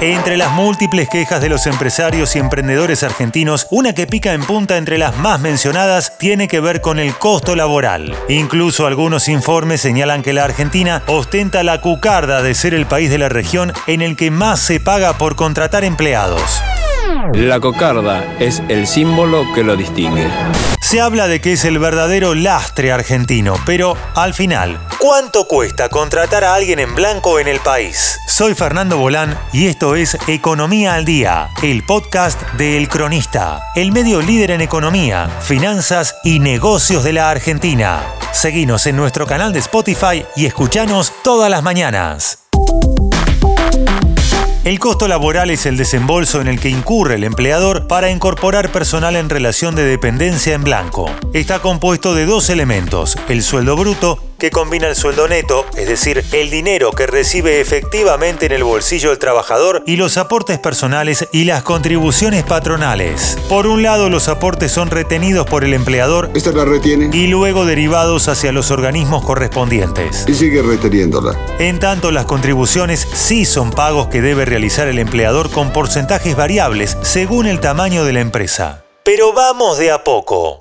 Entre las múltiples quejas de los empresarios y emprendedores argentinos, una que pica en punta entre las más mencionadas tiene que ver con el costo laboral. Incluso algunos informes señalan que la Argentina ostenta la cucarda de ser el país de la región en el que más se paga por contratar empleados. La cocarda es el símbolo que lo distingue. Se habla de que es el verdadero lastre argentino, pero al final, ¿cuánto cuesta contratar a alguien en blanco en el país? Soy Fernando Bolán y esto es Economía al Día, el podcast de El Cronista, el medio líder en economía, finanzas y negocios de la Argentina. Seguinos en nuestro canal de Spotify y escuchanos todas las mañanas. El costo laboral es el desembolso en el que incurre el empleador para incorporar personal en relación de dependencia en blanco. Está compuesto de dos elementos, el sueldo bruto que combina el sueldo neto, es decir, el dinero que recibe efectivamente en el bolsillo del trabajador, y los aportes personales y las contribuciones patronales. Por un lado, los aportes son retenidos por el empleador Esta la retiene y luego derivados hacia los organismos correspondientes. y sigue reteniéndola. En tanto, las contribuciones sí son pagos que debe realizar el empleador con porcentajes variables según el tamaño de la empresa. Pero vamos de a poco.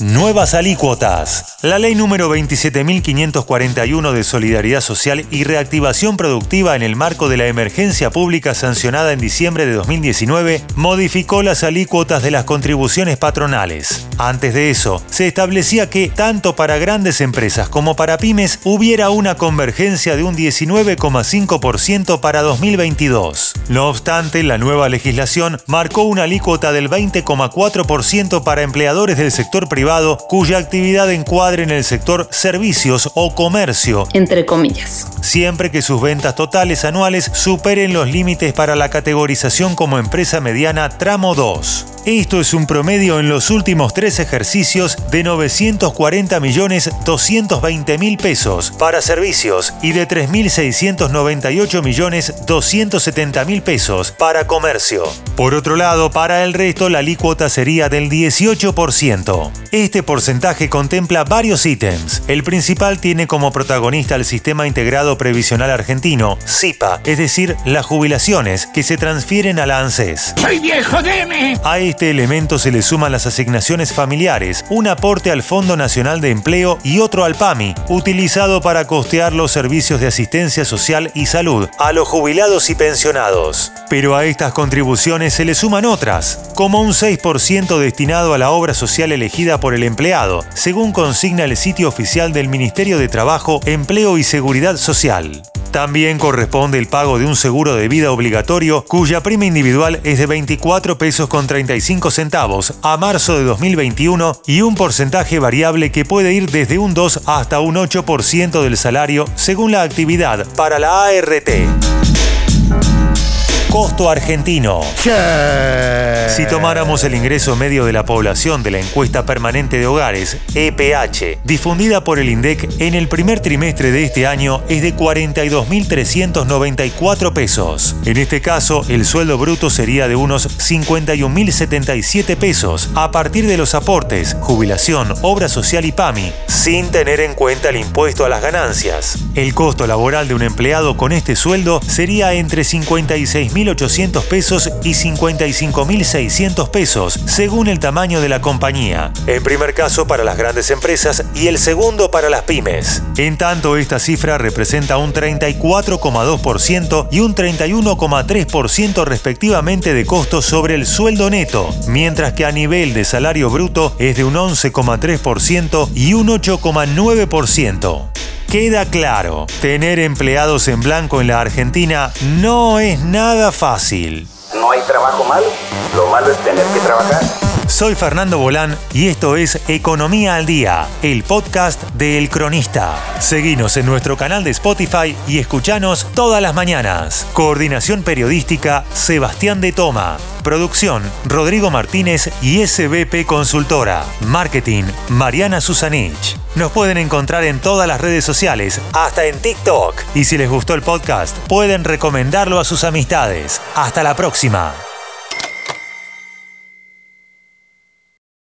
Nuevas alícuotas. La ley número 27.541 de Solidaridad Social y Reactivación Productiva en el marco de la emergencia pública sancionada en diciembre de 2019 modificó las alícuotas de las contribuciones patronales. Antes de eso, se establecía que tanto para grandes empresas como para pymes hubiera una convergencia de un 19,5% para 2022. No obstante, la nueva legislación marcó una alícuota del 20,4% para empleadores del sector privado cuya actividad en el sector servicios o comercio, entre comillas. siempre que sus ventas totales anuales superen los límites para la categorización como empresa mediana tramo 2. Esto es un promedio en los últimos tres ejercicios de 940 millones 220 mil pesos para servicios y de 3.698 millones 270 mil pesos para comercio. Por otro lado, para el resto la alícuota sería del 18%. Este porcentaje contempla varios ítems. El principal tiene como protagonista el Sistema Integrado Previsional Argentino, SIPA, es decir, las jubilaciones que se transfieren a la ANSES. ¡Soy viejo, deme! A este elemento se le suman las asignaciones familiares, un aporte al Fondo Nacional de Empleo y otro al PAMI, utilizado para costear los servicios de asistencia social y salud a los jubilados y pensionados. Pero a estas contribuciones se le suman otras, como un 6% destinado a la obra social elegida por el empleado, según consigna el sitio oficial del Ministerio de Trabajo, Empleo y Seguridad Social. También corresponde el pago de un seguro de vida obligatorio cuya prima individual es de 24 pesos con 35 centavos a marzo de 2021 y un porcentaje variable que puede ir desde un 2 hasta un 8% del salario según la actividad para la ART. Costo argentino. Si tomáramos el ingreso medio de la población de la encuesta permanente de hogares, EPH, difundida por el INDEC en el primer trimestre de este año, es de 42.394 pesos. En este caso, el sueldo bruto sería de unos 51.077 pesos a partir de los aportes, jubilación, obra social y PAMI, sin tener en cuenta el impuesto a las ganancias. El costo laboral de un empleado con este sueldo sería entre 56.800 pesos y 55.600 pesos, según el tamaño de la compañía. En primer caso para las grandes empresas y el segundo para las pymes. En tanto, esta cifra representa un 34,2% y un 31,3% respectivamente de costo sobre el sueldo neto, mientras que a nivel de salario bruto es de un 11,3% y un 8,9%. Queda claro, tener empleados en blanco en la Argentina no es nada fácil. No hay trabajo malo, lo malo es tener que trabajar. Soy Fernando Bolán y esto es Economía al Día, el podcast de El Cronista. Seguinos en nuestro canal de Spotify y escuchanos todas las mañanas. Coordinación periodística Sebastián de Toma. Producción Rodrigo Martínez y SBP Consultora. Marketing Mariana Susanich. Nos pueden encontrar en todas las redes sociales, hasta en TikTok. Y si les gustó el podcast, pueden recomendarlo a sus amistades. Hasta la próxima.